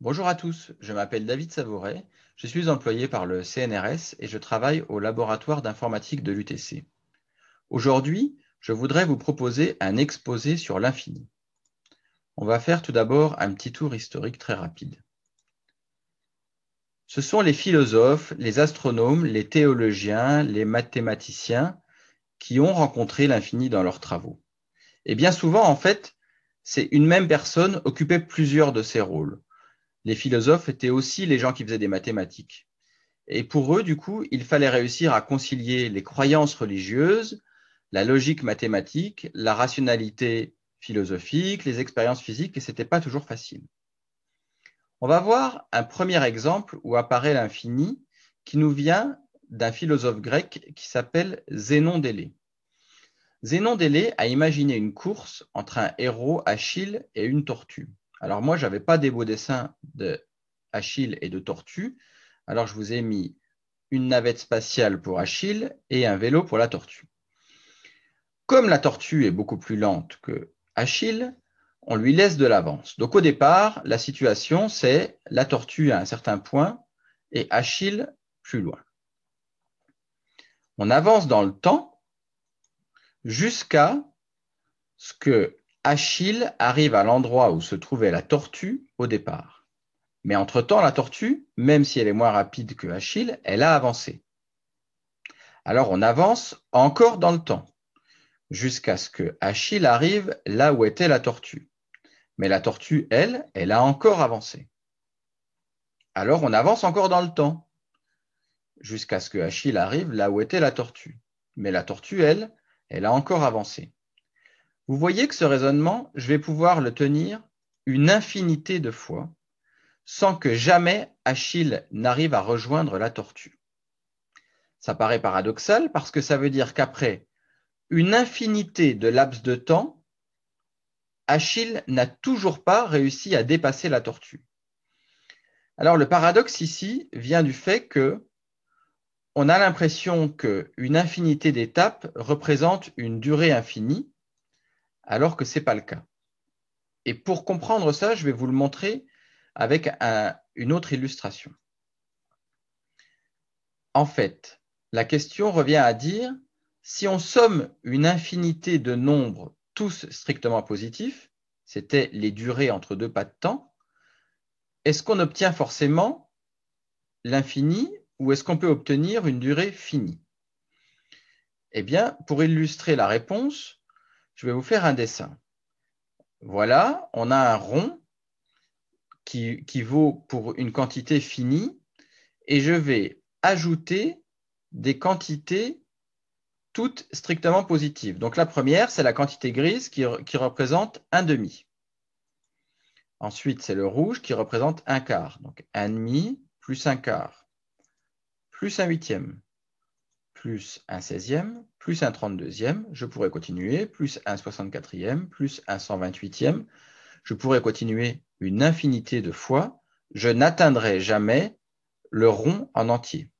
Bonjour à tous, je m'appelle David Savouret, je suis employé par le CNRS et je travaille au laboratoire d'informatique de l'UTC. Aujourd'hui, je voudrais vous proposer un exposé sur l'infini. On va faire tout d'abord un petit tour historique très rapide. Ce sont les philosophes, les astronomes, les théologiens, les mathématiciens qui ont rencontré l'infini dans leurs travaux. Et bien souvent, en fait, c'est une même personne occupait plusieurs de ces rôles. Les philosophes étaient aussi les gens qui faisaient des mathématiques. Et pour eux, du coup, il fallait réussir à concilier les croyances religieuses, la logique mathématique, la rationalité philosophique, les expériences physiques, et ce n'était pas toujours facile. On va voir un premier exemple où apparaît l'infini qui nous vient d'un philosophe grec qui s'appelle Zénon d'Élée. Zénon d'Élée a imaginé une course entre un héros, Achille, et une tortue. Alors moi, je n'avais pas des beaux dessins de Achille et de tortue, alors je vous ai mis une navette spatiale pour Achille et un vélo pour la tortue. Comme la tortue est beaucoup plus lente que Achille, on lui laisse de l'avance. Donc au départ, la situation, c'est la tortue à un certain point et Achille plus loin. On avance dans le temps jusqu'à ce que Achille arrive à l'endroit où se trouvait la tortue au départ. Mais entre-temps, la tortue, même si elle est moins rapide que Achille, elle a avancé. Alors on avance encore dans le temps, jusqu'à ce que Achille arrive là où était la tortue. Mais la tortue, elle, elle a encore avancé. Alors on avance encore dans le temps, jusqu'à ce que Achille arrive là où était la tortue. Mais la tortue, elle, elle a encore avancé. Vous voyez que ce raisonnement, je vais pouvoir le tenir une infinité de fois sans que jamais Achille n'arrive à rejoindre la tortue. Ça paraît paradoxal parce que ça veut dire qu'après une infinité de laps de temps, Achille n'a toujours pas réussi à dépasser la tortue. Alors le paradoxe ici vient du fait que on a l'impression qu'une infinité d'étapes représente une durée infinie, alors que ce n'est pas le cas. Et pour comprendre ça, je vais vous le montrer avec une autre illustration. En fait, la question revient à dire, si on somme une infinité de nombres tous strictement positifs, c'était les durées entre deux pas de temps, est-ce qu'on obtient forcément l'infini ou est-ce qu'on peut obtenir une durée finie? Eh bien, pour illustrer la réponse, je vais vous faire un dessin. Voilà, on a un rond qui, vaut pour une quantité finie et je vais ajouter des quantités toutes strictement positives. Donc la première, c'est la quantité grise qui, qui représente un demi. Ensuite, c'est le rouge qui représente un quart. Donc un demi plus un quart plus un huitième, plus un seizième, plus un trente-deuxième, je pourrais continuer, plus un soixante-quatrième, plus un cent vingt-huitième, je pourrais continuer une infinité de fois, je n'atteindrai jamais le rond en entier.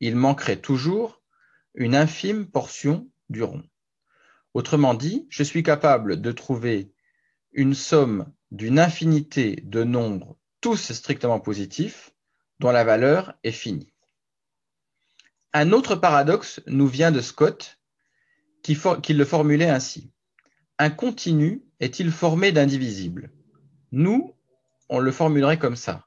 Il manquerait toujours une infime portion du rond. Autrement dit, je suis capable de trouver une somme d'une infinité de nombres tous strictement positifs dont la valeur est finie. Un autre paradoxe nous vient de Scott, qui, le formulait ainsi. Un continu est-il formé d'indivisibles Nous, on le formulerait comme ça.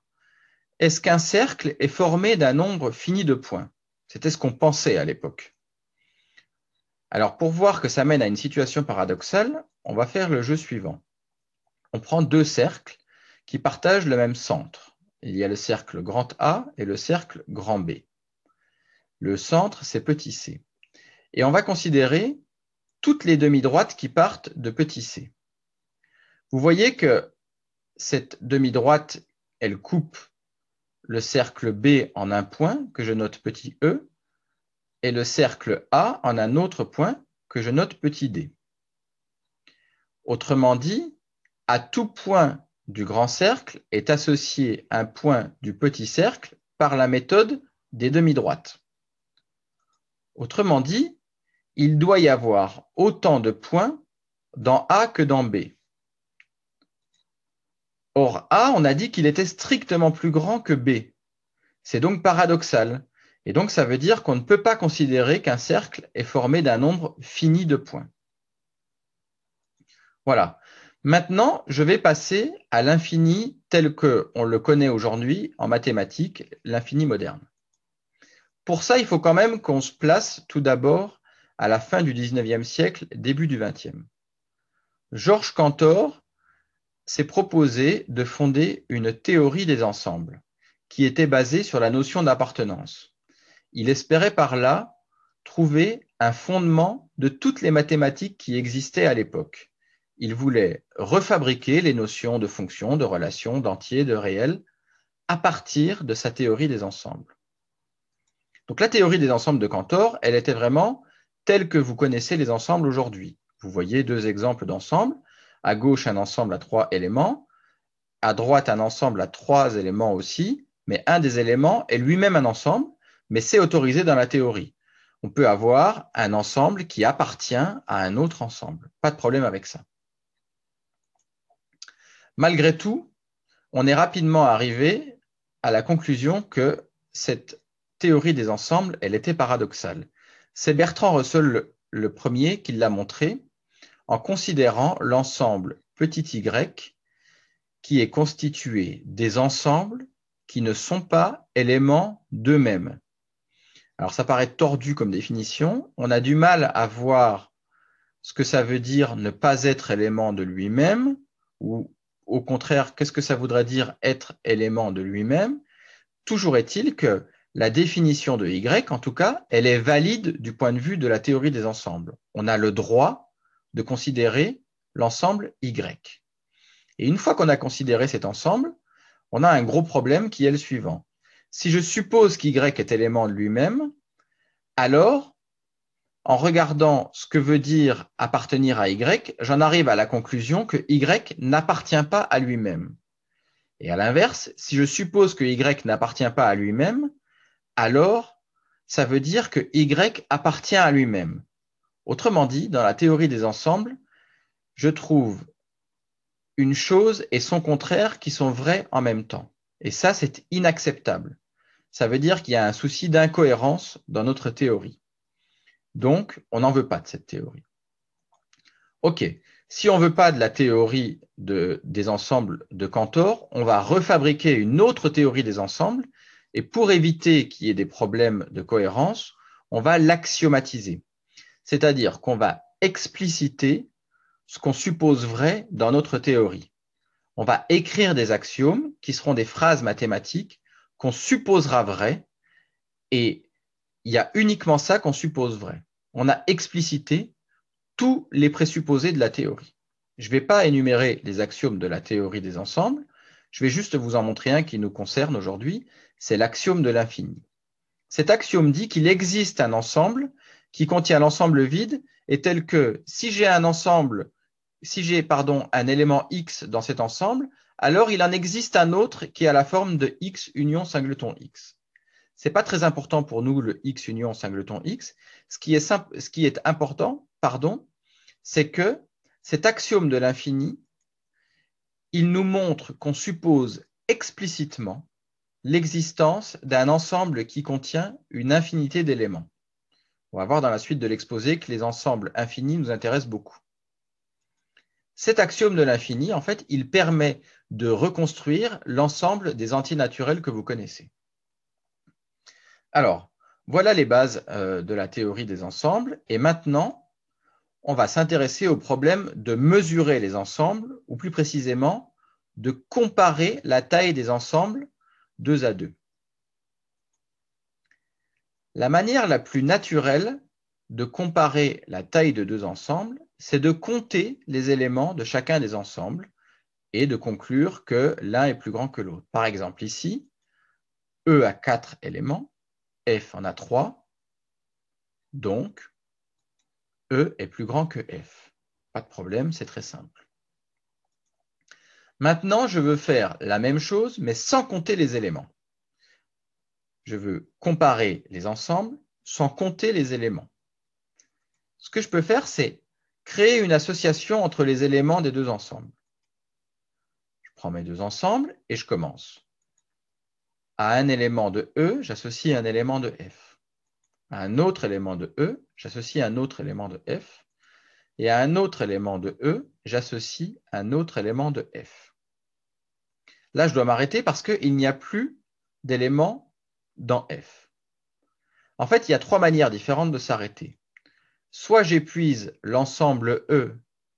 Est-ce qu'un cercle est formé d'un nombre fini de points? C'était ce qu'on pensait à l'époque. Alors, pour voir que ça mène à une situation paradoxale, on va faire le jeu suivant. On prend deux cercles qui partagent le même centre. Il y a le cercle grand A et le cercle grand B. Le centre, c'est petit c. Et on va considérer toutes les demi-droites qui partent de petit c. Vous voyez que cette demi-droite, elle coupe le cercle B en un point que je note petit e et le cercle A en un autre point que je note petit d. Autrement dit, à tout point du grand cercle est associé un point du petit cercle par la méthode des demi-droites. Autrement dit, il doit y avoir autant de points dans A que dans B. Or, A, on a dit qu'il était strictement plus grand que B. C'est donc paradoxal. Et donc, ça veut dire qu'on ne peut pas considérer qu'un cercle est formé d'un nombre fini de points. Voilà. Maintenant, je vais passer à l'infini tel qu'on le connaît aujourd'hui en mathématiques, l'infini moderne. Pour ça, il faut quand même qu'on se place tout d'abord à la fin du 19e siècle, début du 20e. Georges Cantor s'est proposé de fonder une théorie des ensembles qui était basée sur la notion d'appartenance. Il espérait par là trouver un fondement de toutes les mathématiques qui existaient à l'époque. Il voulait refabriquer les notions de fonction, de relation, d'entier, de réel à partir de sa théorie des ensembles. Donc la théorie des ensembles de Cantor, elle était vraiment telle que vous connaissez les ensembles aujourd'hui. Vous voyez deux exemples d'ensembles. À gauche, un ensemble à trois éléments. À droite, un ensemble à trois éléments aussi. Mais un des éléments est lui-même un ensemble, mais c'est autorisé dans la théorie. On peut avoir un ensemble qui appartient à un autre ensemble. Pas de problème avec ça. Malgré tout, on est rapidement arrivé à la conclusion que cette théorie des ensembles, elle était paradoxale. C'est Bertrand Russell le, premier qui l'a montré en considérant l'ensemble petit y qui est constitué des ensembles qui ne sont pas éléments d'eux-mêmes. Alors ça paraît tordu comme définition, on a du mal à voir ce que ça veut dire ne pas être élément de lui-même, ou au contraire, qu'est-ce que ça voudrait dire être élément de lui-même. Toujours est-il que la définition de Y, en tout cas, elle est valide du point de vue de la théorie des ensembles. On a le droit de considérer l'ensemble Y. Et une fois qu'on a considéré cet ensemble, on a un gros problème qui est le suivant. Si je suppose qu'Y est élément de lui-même, alors, en regardant ce que veut dire appartenir à Y, j'en arrive à la conclusion que Y n'appartient pas à lui-même. Et à l'inverse, si je suppose que Y n'appartient pas à lui-même, alors ça veut dire que Y appartient à lui-même. Autrement dit, dans la théorie des ensembles, je trouve une chose et son contraire qui sont vrais en même temps. Et ça, c'est inacceptable. Ça veut dire qu'il y a un souci d'incohérence dans notre théorie. Donc, on n'en veut pas de cette théorie. OK. Si on ne veut pas de la théorie des ensembles de Cantor, on va refabriquer une autre théorie des ensembles et pour éviter qu'il y ait des problèmes de cohérence, on va l'axiomatiser. C'est-à-dire qu'on va expliciter ce qu'on suppose vrai dans notre théorie. On va écrire des axiomes qui seront des phrases mathématiques qu'on supposera vraies et il y a uniquement ça qu'on suppose vrai. On a explicité tous les présupposés de la théorie. Je ne vais pas énumérer les axiomes de la théorie des ensembles, je vais juste vous en montrer un qui nous concerne aujourd'hui, c'est l'axiome de l'infini. Cet axiome dit qu'il existe un ensemble qui contient l'ensemble vide et tel que si j'ai un ensemble, si j'ai pardon un élément x dans cet ensemble, alors il en existe un autre qui a la forme de x union singleton x. C'est pas très important pour nous le x union singleton x. Ce qui est, ce qui est important, pardon, c'est que cet axiome de l'infini il nous montre qu'on suppose explicitement l'existence d'un ensemble qui contient une infinité d'éléments. On va voir dans la suite de l'exposé que les ensembles infinis nous intéressent beaucoup. Cet axiome de l'infini, en fait, il permet de reconstruire l'ensemble des antinaturels que vous connaissez. Alors, voilà les bases euh, de la théorie des ensembles. Et maintenant, on va s'intéresser au problème de mesurer les ensembles, ou plus précisément, de comparer la taille des ensembles deux à deux. La manière la plus naturelle de comparer la taille de deux ensembles, c'est de compter les éléments de chacun des ensembles et de conclure que l'un est plus grand que l'autre. Par exemple, ici, E a quatre éléments, F en a trois, donc E est plus grand que F. Pas de problème, c'est très simple. Maintenant, je veux faire la même chose, mais sans compter les éléments. Je veux comparer les ensembles sans compter les éléments. Ce que je peux faire, c'est créer une association entre les éléments des deux ensembles. Je prends mes deux ensembles et je commence. À un élément de E, j'associe un élément de F. À un autre élément de E, j'associe un autre élément de F. Et à un autre élément de E, j'associe un autre élément de F. Là, je dois m'arrêter parce qu'il n'y a plus d'éléments dans F. En fait, il y a trois manières différentes de s'arrêter. Soit j'épuise l'ensemble E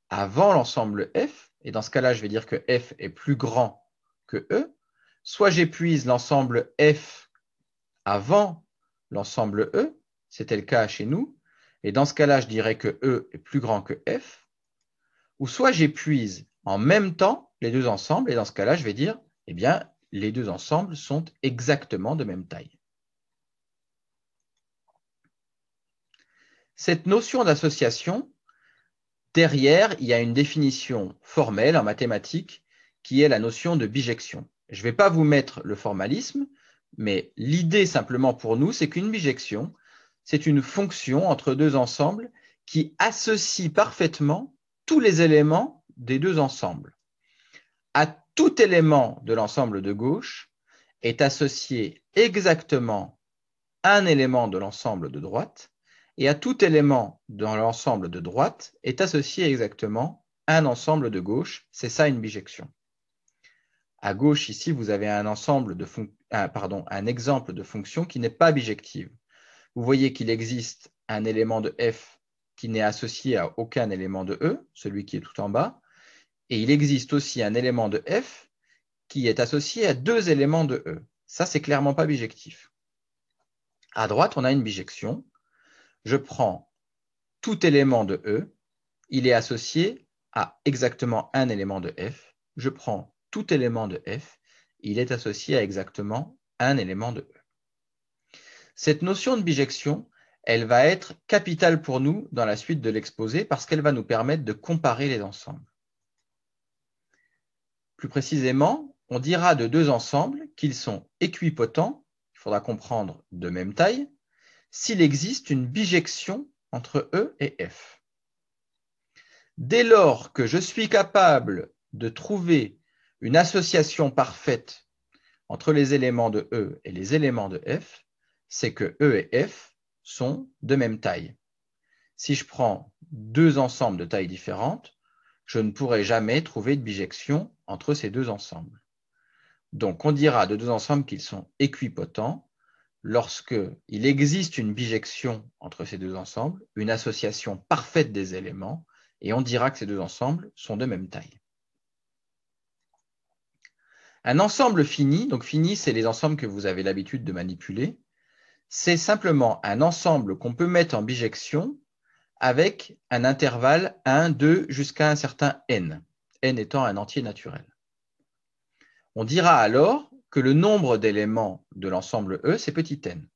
avant l'ensemble F, et dans ce cas-là, je vais dire que F est plus grand que E. Soit j'épuise l'ensemble F avant l'ensemble E, c'était le cas chez nous, et dans ce cas-là, je dirais que E est plus grand que F. Ou soit j'épuise en même temps les deux ensembles, et dans ce cas-là, je vais dire, eh bien, les deux ensembles sont exactement de même taille. Cette notion d'association, derrière, il y a une définition formelle en mathématiques qui est la notion de bijection. Je ne vais pas vous mettre le formalisme, mais l'idée simplement pour nous, c'est qu'une bijection, c'est une fonction entre deux ensembles qui associe parfaitement tous les éléments des deux ensembles. À tout élément de l'ensemble de gauche est associé exactement un élément de l'ensemble de droite et à tout élément dans l'ensemble de droite est associé exactement un ensemble de gauche. C'est ça une bijection. À gauche, ici, vous avez un, un exemple de fonction qui n'est pas bijective. Vous voyez qu'il existe un élément de f qui n'est associé à aucun élément de e, celui qui est tout en bas, et il existe aussi un élément de f qui est associé à deux éléments de e. Ça, c'est clairement pas bijectif. À droite, on a une bijection je prends tout élément de E, il est associé à exactement un élément de F. Je prends tout élément de F, il est associé à exactement un élément de E. Cette notion de bijection, elle va être capitale pour nous dans la suite de l'exposé parce qu'elle va nous permettre de comparer les ensembles. Plus précisément, on dira de deux ensembles qu'ils sont équipotents, il faudra comprendre de même taille, s'il existe une bijection entre E et F. Dès lors que je suis capable de trouver une association parfaite entre les éléments de E et les éléments de F, c'est que E et F sont de même taille. Si je prends deux ensembles de taille différentes, je ne pourrai jamais trouver de bijection entre ces deux ensembles. Donc on dira de deux ensembles qu'ils sont équipotents lorsqu'il existe une bijection entre ces deux ensembles, une association parfaite des éléments, et on dira que ces deux ensembles sont de même taille. Un ensemble fini, donc fini, c'est les ensembles que vous avez l'habitude de manipuler, c'est simplement un ensemble qu'on peut mettre en bijection avec un intervalle 1, 2 jusqu'à un certain n, n étant un entier naturel. On dira alors que le nombre d'éléments de l'ensemble E, c'est petit n.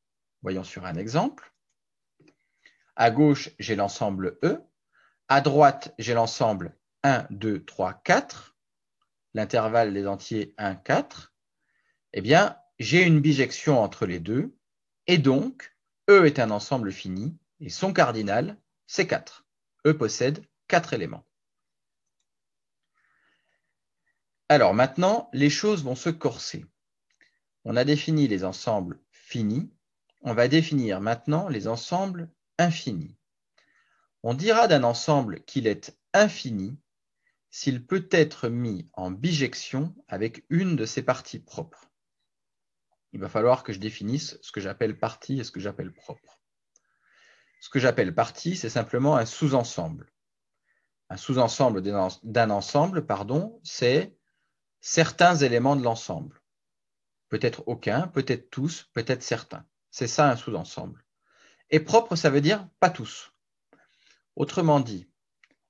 Voyons sur un exemple. À gauche, j'ai l'ensemble E. À droite, j'ai l'ensemble 1, 2, 3, 4. L'intervalle des entiers 1, 4. Eh bien, j'ai une bijection entre les deux. Et donc, E est un ensemble fini. Et son cardinal, c'est 4. E possède 4 éléments. Alors maintenant, les choses vont se corser. On a défini les ensembles finis. On va définir maintenant les ensembles infinis. On dira d'un ensemble qu'il est infini s'il peut être mis en bijection avec une de ses parties propres. Il va falloir que je définisse ce que j'appelle partie et ce que j'appelle propre. Ce que j'appelle partie, c'est simplement un sous-ensemble. Un sous-ensemble d'un ensemble, pardon, c'est certains éléments de l'ensemble peut-être aucun, peut-être tous, peut-être certains. C'est ça un sous-ensemble. Et propre, ça veut dire pas tous. Autrement dit,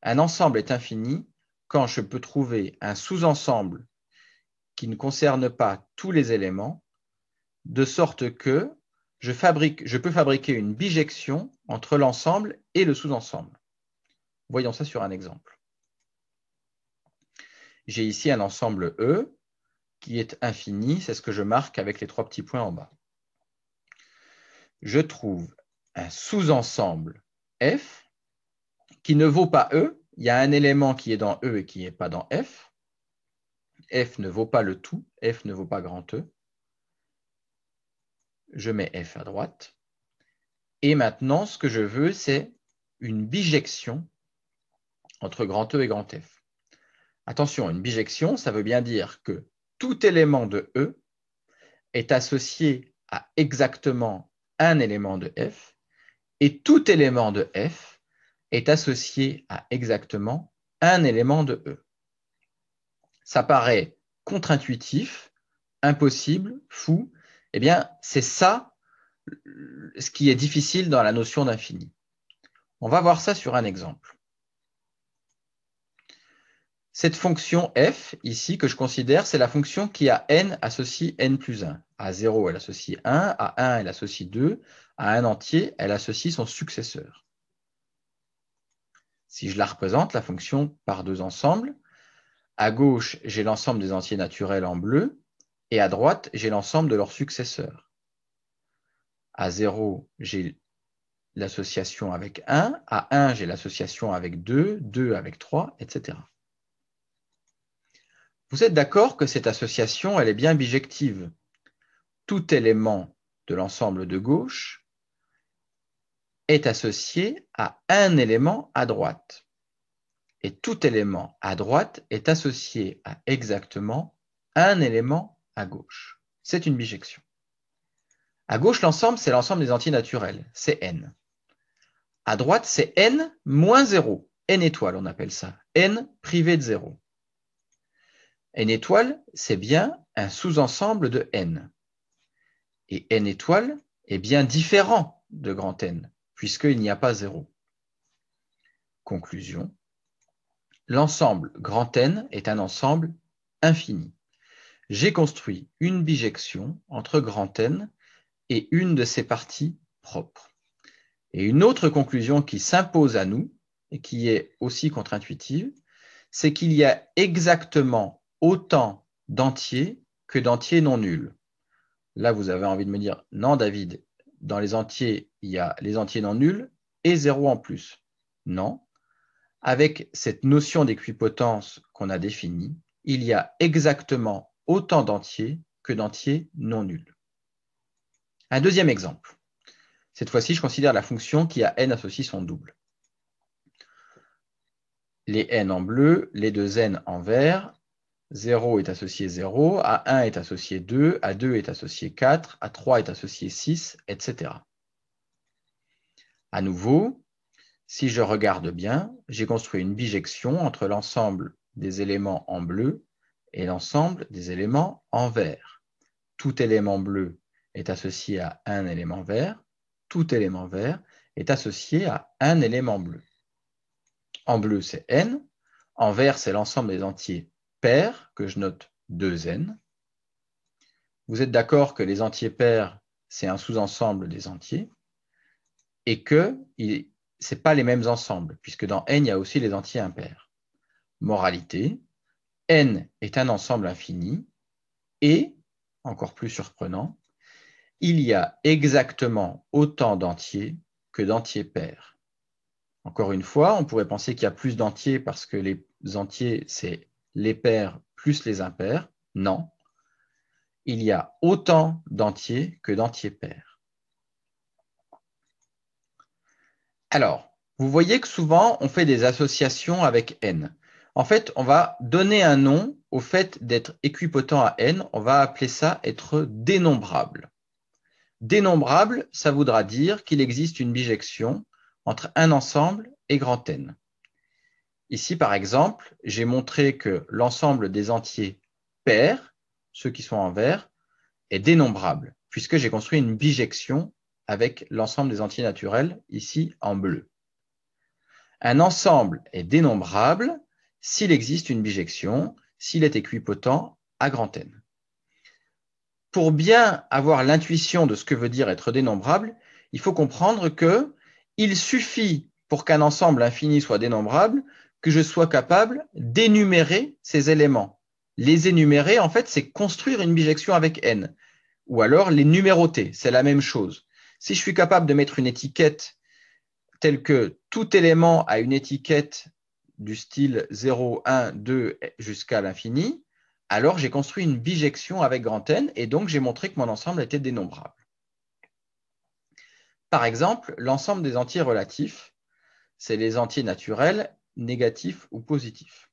un ensemble est infini quand je peux trouver un sous-ensemble qui ne concerne pas tous les éléments, de sorte que je, peux fabriquer une bijection entre l'ensemble et le sous-ensemble. Voyons ça sur un exemple. J'ai ici un ensemble E qui est infini, c'est ce que je marque avec les trois petits points en bas. Je trouve un sous-ensemble F qui ne vaut pas E. Il y a un élément qui est dans E et qui n'est pas dans F. f ne vaut pas le tout, f ne vaut pas grand E. Je mets f à droite. Et maintenant, ce que je veux, c'est une bijection entre grand E et grand F. Attention, une bijection, ça veut bien dire que tout élément de E est associé à exactement un élément de F et tout élément de F est associé à exactement un élément de E. Ça paraît contre-intuitif, impossible, fou. Eh bien, c'est ça ce qui est difficile dans la notion d'infini. On va voir ça sur un exemple. Cette fonction f, ici, que je considère, c'est la fonction qui a n associe n plus 1. À 0, elle associe 1, à 1, elle associe 2, à un entier, elle associe son successeur. Si je la représente, la fonction par deux ensembles, à gauche, j'ai l'ensemble des entiers naturels en bleu, et à droite, j'ai l'ensemble de leurs successeurs. À 0, j'ai l'association avec 1, à 1, j'ai l'association avec 2, 2 avec 3, etc. Vous êtes d'accord que cette association, elle est bien bijective? Tout élément de l'ensemble de gauche est associé à un élément à droite. Et tout élément à droite est associé à exactement un élément à gauche. C'est une bijection. À gauche, l'ensemble, c'est l'ensemble des entiers naturels, c'est n. À droite, c'est n moins 0, n étoile, on appelle ça, n privé de 0. N étoile, c'est bien un sous-ensemble de n. Et n étoile est bien différent de grand n, puisqu'il n'y a pas 0. Conclusion. L'ensemble grand N est un ensemble infini. J'ai construit une bijection entre grand N et une de ses parties propres. Et une autre conclusion qui s'impose à nous, et qui est aussi contre-intuitive, c'est qu'il y a exactement autant d'entiers que d'entiers non nuls. Là, vous avez envie de me dire, non David, dans les entiers, il y a les entiers non nuls et zéro en plus. Non. Avec cette notion d'équipotence qu'on a définie, il y a exactement autant d'entiers que d'entiers non nuls. Un deuxième exemple. Cette fois-ci, je considère la fonction qui a n associé son double. Les n en bleu, les deux n en vert. 0 est associé 0, à 1 est associé 2, à 2 est associé 4, à 3 est associé 6, etc. À nouveau, si je regarde bien, j'ai construit une bijection entre l'ensemble des éléments en bleu et l'ensemble des éléments en vert. Tout élément bleu est associé à un élément vert, tout élément vert est associé à un élément bleu. En bleu, c'est n. En vert, c'est l'ensemble des entiers pairs, que je note 2n. Vous êtes d'accord que les entiers pairs, c'est un sous-ensemble des entiers et que ce pas les mêmes ensembles, puisque dans n, il y a aussi les entiers impairs. Moralité, n est un ensemble infini et, encore plus surprenant, il y a exactement autant d'entiers que d'entiers pairs. Encore une fois, on pourrait penser qu'il y a plus d'entiers parce que les entiers, c'est les pairs plus les impairs. Non. Il y a autant d'entiers que d'entiers pairs. Alors, vous voyez que souvent, on fait des associations avec n. En fait, on va donner un nom au fait d'être équipotent à n. On va appeler ça être dénombrable. Dénombrable, ça voudra dire qu'il existe une bijection entre un ensemble et grand N. Ici, par exemple, j'ai montré que l'ensemble des entiers pairs, ceux qui sont en vert, est dénombrable, puisque j'ai construit une bijection avec l'ensemble des entiers naturels, ici en bleu. Un ensemble est dénombrable s'il existe une bijection, s'il est équipotent à grand N. Pour bien avoir l'intuition de ce que veut dire être dénombrable, il faut comprendre que il suffit pour qu'un ensemble infini soit dénombrable que je sois capable d'énumérer ces éléments. Les énumérer, en fait, c'est construire une bijection avec n, ou alors les numéroter, c'est la même chose. Si je suis capable de mettre une étiquette telle que tout élément a une étiquette du style 0, 1, 2 jusqu'à l'infini, alors j'ai construit une bijection avec grand N et donc j'ai montré que mon ensemble était dénombrable. Par exemple, l'ensemble des entiers relatifs, c'est les entiers naturels négatifs ou positifs.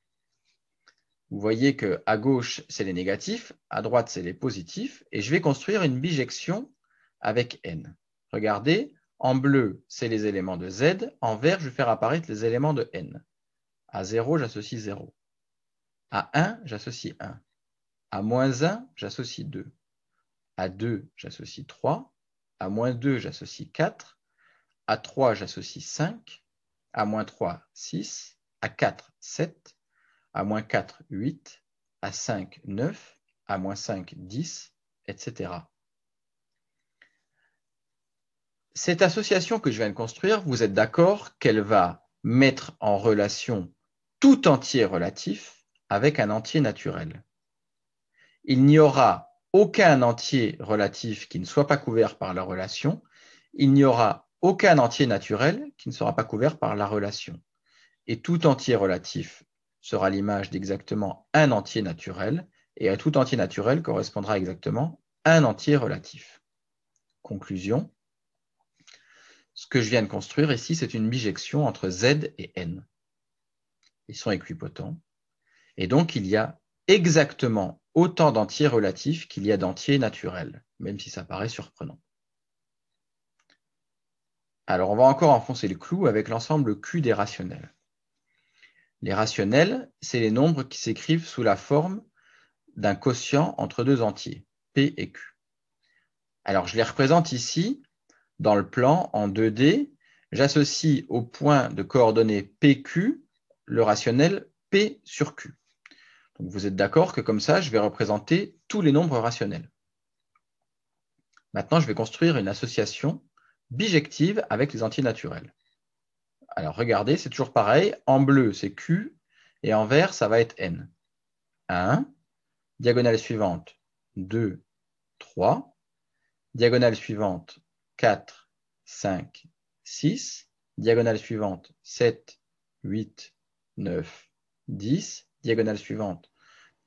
Vous voyez que à gauche, c'est les négatifs, à droite, c'est les positifs, et je vais construire une bijection avec n. Regardez, en bleu, c'est les éléments de z, en vert, je vais faire apparaître les éléments de n. À 0, j'associe 0. À 1, j'associe 1. À moins 1, j'associe 2. À 2, j'associe 3. À moins 2, j'associe 4. À 3, j'associe 5. À moins 3, 6. À 4, 7. À moins 4, 8. À 5, 9. À moins 5, 10, etc. Cette association que je viens de construire, vous êtes d'accord qu'elle va mettre en relation tout entier relatif avec un entier naturel. Il n'y aura aucun entier relatif qui ne soit pas couvert par la relation. Il n'y aura aucun entier naturel qui ne sera pas couvert par la relation. Et tout entier relatif sera l'image d'exactement un entier naturel, et à tout entier naturel correspondra exactement un entier relatif. Conclusion. Ce que je viens de construire ici, c'est une bijection entre Z et N. Ils sont équipotents. Et donc, il y a exactement autant d'entiers relatifs qu'il y a d'entiers naturels, même si ça paraît surprenant. Alors, on va encore enfoncer le clou avec l'ensemble Q des rationnels. Les rationnels, c'est les nombres qui s'écrivent sous la forme d'un quotient entre deux entiers, P et Q. Alors, je les représente ici dans le plan en 2D. J'associe au point de coordonnées PQ le rationnel P sur Q. Vous êtes d'accord que comme ça, je vais représenter tous les nombres rationnels. Maintenant, je vais construire une association bijective avec les entiers naturels. Alors regardez, c'est toujours pareil. En bleu, c'est Q, et en vert, ça va être N. 1, diagonale suivante, 2, 3, diagonale suivante, 4, 5, 6, diagonale suivante, 7, 8, 9, 10, diagonale suivante,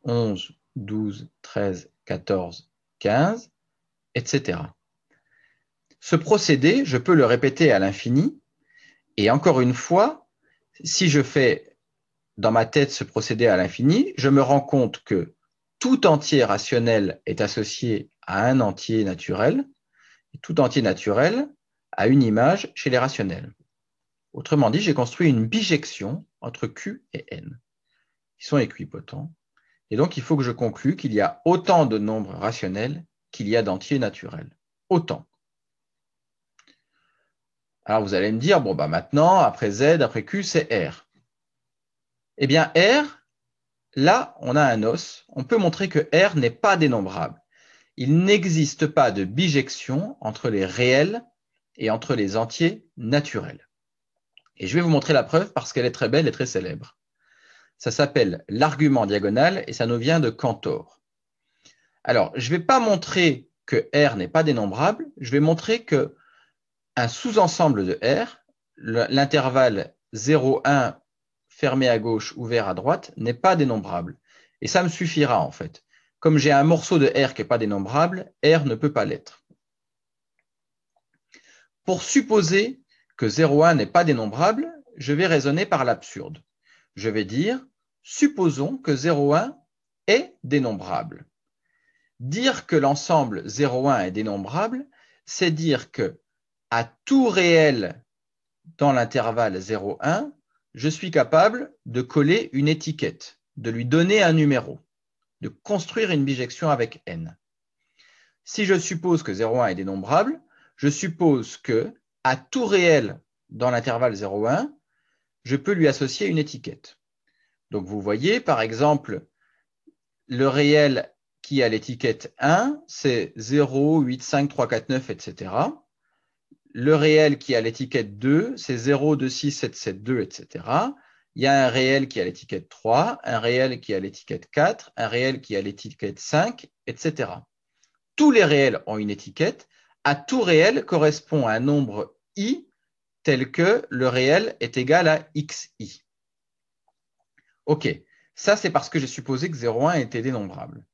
11, 12, 13, 14, 15, etc. Ce procédé, je peux le répéter à l'infini, et encore une fois, si je fais dans ma tête ce procédé à l'infini, je me rends compte que tout entier rationnel est associé à un entier naturel, et tout entier naturel a une image chez les rationnels. Autrement dit, j'ai construit une bijection entre Q et N qui sont équipotents. Et donc, il faut que je conclue qu'il y a autant de nombres rationnels qu'il y a d'entiers naturels. Autant. Alors, vous allez me dire, bon, bah maintenant, après Z, après Q, c'est R. Eh bien, R, là, on a un os. On peut montrer que R n'est pas dénombrable. Il n'existe pas de bijection entre les réels et entre les entiers naturels. Et je vais vous montrer la preuve parce qu'elle est très belle et très célèbre. Ça s'appelle l'argument diagonal et ça nous vient de Cantor. Alors, je ne vais pas montrer que R n'est pas dénombrable, je vais montrer que un sous-ensemble de R, l'intervalle 0, 1 fermé à gauche, ouvert à droite, n'est pas dénombrable. Et ça me suffira en fait. Comme j'ai un morceau de R qui n'est pas dénombrable, R ne peut pas l'être. Pour supposer que 0,1 n'est pas dénombrable, je vais raisonner par l'absurde je vais dire, supposons que 0,1 est dénombrable. Dire que l'ensemble 0,1 est dénombrable, c'est dire que à tout réel dans l'intervalle 0,1, je suis capable de coller une étiquette, de lui donner un numéro, de construire une bijection avec n. Si je suppose que 0,1 est dénombrable, je suppose que à tout réel dans l'intervalle 0,1, je peux lui associer une étiquette. Donc vous voyez, par exemple, le réel qui a l'étiquette 1, c'est 0, 8, 5, 3, 4, 9, etc. Le réel qui a l'étiquette 2, c'est 0, 2, 6, 7, 7, 2, etc. Il y a un réel qui a l'étiquette 3, un réel qui a l'étiquette 4, un réel qui a l'étiquette 5, etc. Tous les réels ont une étiquette. À tout réel correspond un nombre i tel que le réel est égal à xi. OK. Ça, c'est parce que j'ai supposé que 0,1 était dénombrable.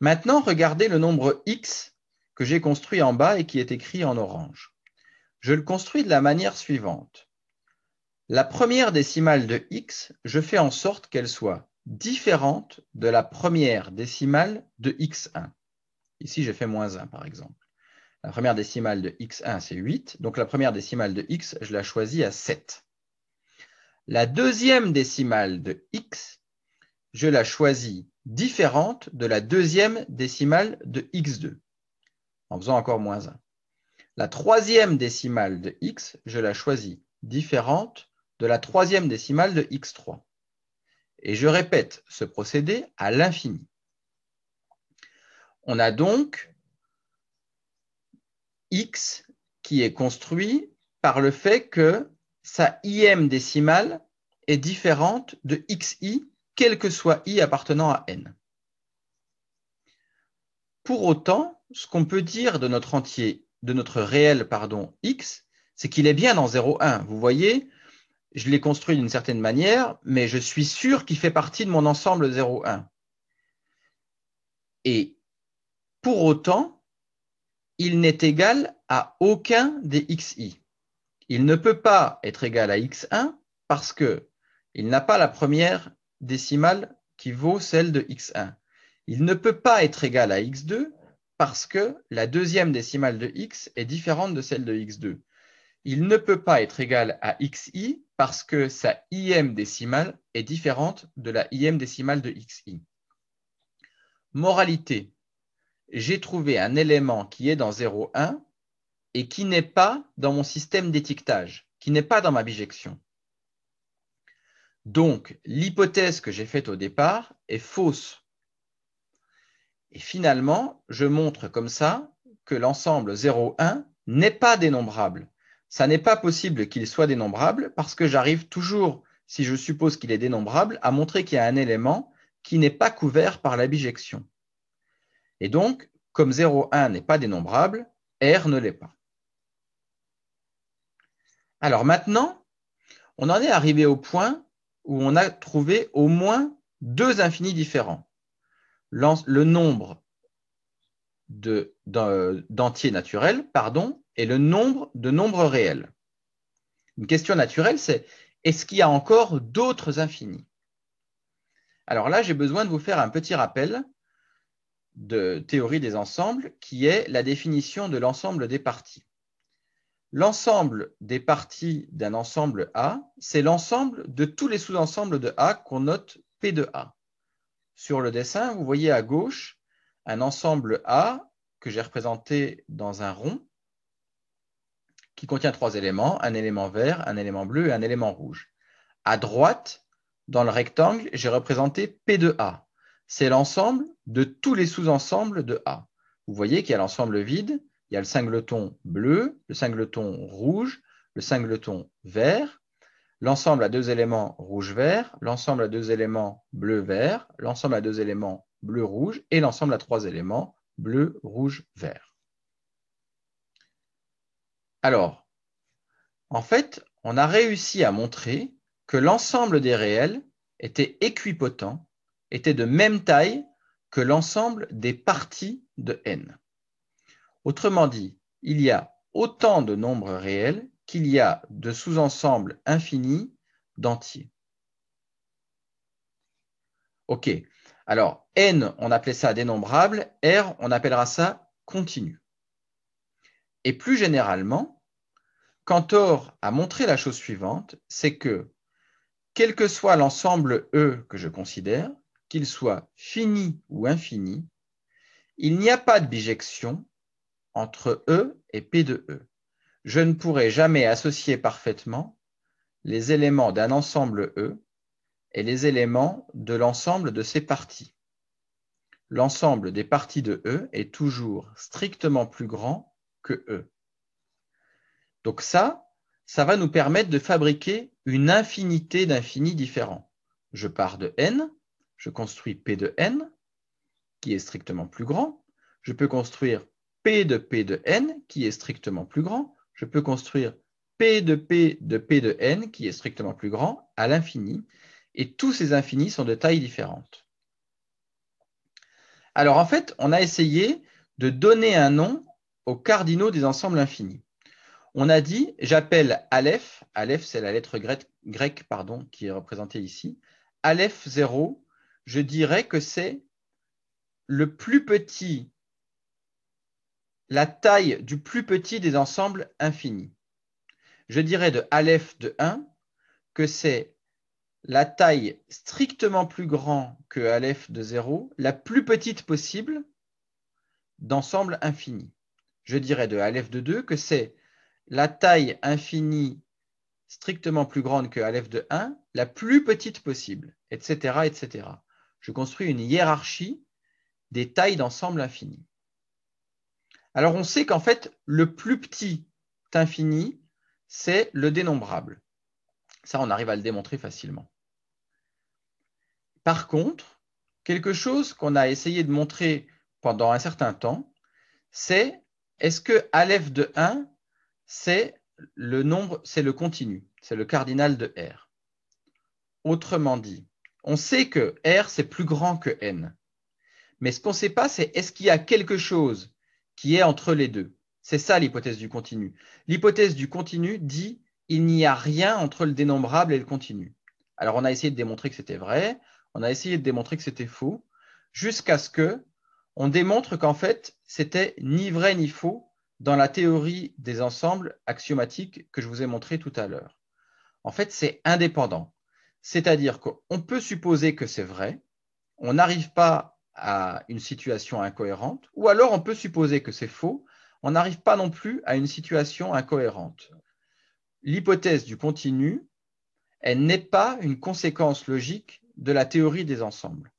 Maintenant, regardez le nombre x que j'ai construit en bas et qui est écrit en orange. Je le construis de la manière suivante. La première décimale de x, je fais en sorte qu'elle soit différente de la première décimale de x1. Ici, j'ai fait moins 1, par exemple. La première décimale de x1, c'est 8. Donc, la première décimale de x, je la choisis à 7. La deuxième décimale de x, je la choisis différente de la deuxième décimale de x2, en faisant encore moins 1. La troisième décimale de x, je la choisis différente de la troisième décimale de x3. Et je répète ce procédé à l'infini. On a donc x qui est construit par le fait que sa im décimale est différente de xi, quel que soit i appartenant à n. Pour autant, ce qu'on peut dire de notre entier, de notre réel pardon, x, c'est qu'il est bien dans 0,1. Vous voyez, je l'ai construit d'une certaine manière, mais je suis sûr qu'il fait partie de mon ensemble 0,1. Et pour autant, il n'est égal à aucun des xi. Il ne peut pas être égal à x1 parce qu'il n'a pas la première décimale qui vaut celle de x1. Il ne peut pas être égal à x2 parce que la deuxième décimale de x est différente de celle de x2. Il ne peut pas être égal à xi parce que sa im décimale est différente de la im décimale de xi. Moralité, j'ai trouvé un élément qui est dans 0,1 et qui n'est pas dans mon système d'étiquetage, qui n'est pas dans ma bijection. Donc, l'hypothèse que j'ai faite au départ est fausse. Et finalement, je montre comme ça que l'ensemble 0,1 n'est pas dénombrable. Ça n'est pas possible qu'il soit dénombrable parce que j'arrive toujours, si je suppose qu'il est dénombrable, à montrer qu'il y a un élément qui n'est pas couvert par la bijection. Et donc, comme 0,1 n'est pas dénombrable, R ne l'est pas. Alors maintenant, on en est arrivé au point où on a trouvé au moins deux infinis différents. Le nombre d'entiers naturels pardon, et le nombre de nombres réels. Une question naturelle, c'est est-ce qu'il y a encore d'autres infinis? Alors là, j'ai besoin de vous faire un petit rappel de théorie des ensembles qui est la définition de l'ensemble des parties. L'ensemble des parties d'un ensemble A, c'est l'ensemble de tous les sous-ensembles de A qu'on note P de A. Sur le dessin, vous voyez à gauche un ensemble A que j'ai représenté dans un rond qui contient trois éléments, un élément vert, un élément bleu et un élément rouge. À droite, dans le rectangle, j'ai représenté P de A c'est l'ensemble de tous les sous-ensembles de A. Vous voyez qu'il y a l'ensemble vide, il y a le singleton bleu, le singleton rouge, le singleton vert, l'ensemble à deux éléments rouge-vert, l'ensemble à deux éléments bleu-vert, l'ensemble à deux éléments bleu-rouge et l'ensemble à trois éléments bleu-rouge-vert. Alors, en fait, on a réussi à montrer que l'ensemble des réels était équipotent était de même taille que l'ensemble des parties de n. Autrement dit, il y a autant de nombres réels qu'il y a de sous-ensembles infinis d'entiers. OK. Alors, n, on appelait ça dénombrable, r, on appellera ça continu. Et plus généralement, Cantor a montré la chose suivante, c'est que, quel que soit l'ensemble E que je considère, qu'il soit fini ou infini, il n'y a pas de bijection entre E et P de E. Je ne pourrai jamais associer parfaitement les éléments d'un ensemble E et les éléments de l'ensemble de ses parties. L'ensemble des parties de E est toujours strictement plus grand que E. Donc ça, ça va nous permettre de fabriquer une infinité d'infinis différents. Je pars de n, je construis P de n, qui est strictement plus grand. Je peux construire P de P de n, qui est strictement plus grand. Je peux construire P de P de P de n, qui est strictement plus grand, à l'infini. et tous ces infinis sont de tailles différentes. Alors en fait, on a essayé de donner un nom aux cardinaux des ensembles infinis. On a dit, j'appelle Aleph, Aleph c'est la lettre grecque, pardon, qui est représentée ici, Aleph 0, je dirais que c'est le plus petit, la taille du plus petit des ensembles infinis. Je dirais de Aleph de 1 que c'est la taille strictement plus grand que Aleph de 0, la plus petite possible d'ensemble infini. Je dirais de Aleph de 2 que c'est la taille infinie strictement plus grande que Aleph de 1, la plus petite possible, etc., etc. Je construis une hiérarchie des tailles d'ensemble infini. Alors on sait qu'en fait, le plus petit infini, c'est le dénombrable. Ça, on arrive à le démontrer facilement. Par contre, quelque chose qu'on a essayé de montrer pendant un certain temps, c'est est-ce que Aleph de 1, c'est le nombre, c'est le continu, c'est le cardinal de R. Autrement dit, on sait que R, c'est plus grand que N. Mais ce qu'on ne sait pas, c'est est-ce qu'il y a quelque chose qui est entre les deux C'est ça l'hypothèse du continu. L'hypothèse du continu dit il n'y a rien entre le dénombrable et le continu. Alors on a essayé de démontrer que c'était vrai, on a essayé de démontrer que c'était faux, jusqu'à ce que on démontre qu'en fait, c'était ni vrai ni faux dans la théorie des ensembles axiomatiques que je vous ai montré tout à l'heure. En fait, c'est indépendant. C'est-à-dire qu'on peut supposer que c'est vrai, on n'arrive pas à une situation incohérente, ou alors on peut supposer que c'est faux, on n'arrive pas non plus à une situation incohérente. L'hypothèse du continu, elle n'est pas une conséquence logique de la théorie des ensembles.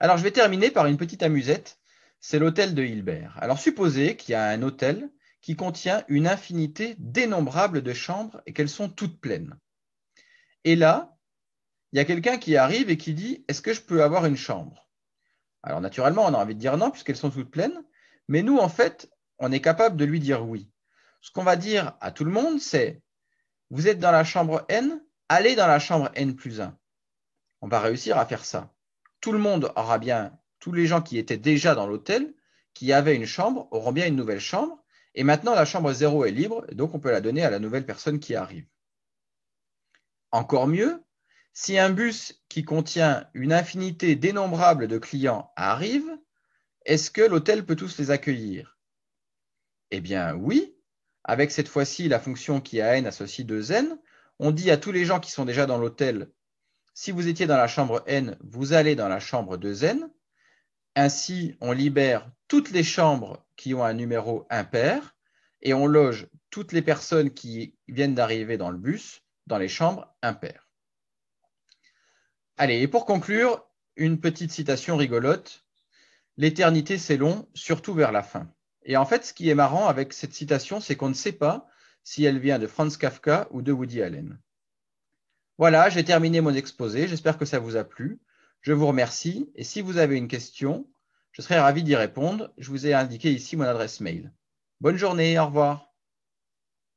Alors, je vais terminer par une petite amusette. C'est l'hôtel de Hilbert. Alors, supposez qu'il y a un hôtel qui contient une infinité dénombrable de chambres et qu'elles sont toutes pleines. Et là, il y a quelqu'un qui arrive et qui dit Est-ce que je peux avoir une chambre? Alors, naturellement, on a envie de dire non, puisqu'elles sont toutes pleines. Mais nous, en fait, on est capable de lui dire oui. Ce qu'on va dire à tout le monde, c'est Vous êtes dans la chambre N, allez dans la chambre N plus 1. On va réussir à faire ça tout le monde aura bien, tous les gens qui étaient déjà dans l'hôtel, qui avaient une chambre, auront bien une nouvelle chambre. Et maintenant, la chambre 0 est libre, donc on peut la donner à la nouvelle personne qui arrive. Encore mieux, si un bus qui contient une infinité dénombrable de clients arrive, est-ce que l'hôtel peut tous les accueillir? Eh bien oui, avec cette fois-ci la fonction qui a n associe 2n, on dit à tous les gens qui sont déjà dans l'hôtel si vous étiez dans la chambre N, vous allez dans la chambre 2N. Ainsi, on libère toutes les chambres qui ont un numéro impair et on loge toutes les personnes qui viennent d'arriver dans le bus dans les chambres impaires. Allez, et pour conclure, une petite citation rigolote. L'éternité, c'est long, surtout vers la fin. Et en fait, ce qui est marrant avec cette citation, c'est qu'on ne sait pas si elle vient de Franz Kafka ou de Woody Allen. Voilà, j'ai terminé mon exposé. J'espère que ça vous a plu. Je vous remercie. Et si vous avez une question, je serai ravi d'y répondre. Je vous ai indiqué ici mon adresse mail. Bonne journée, au revoir.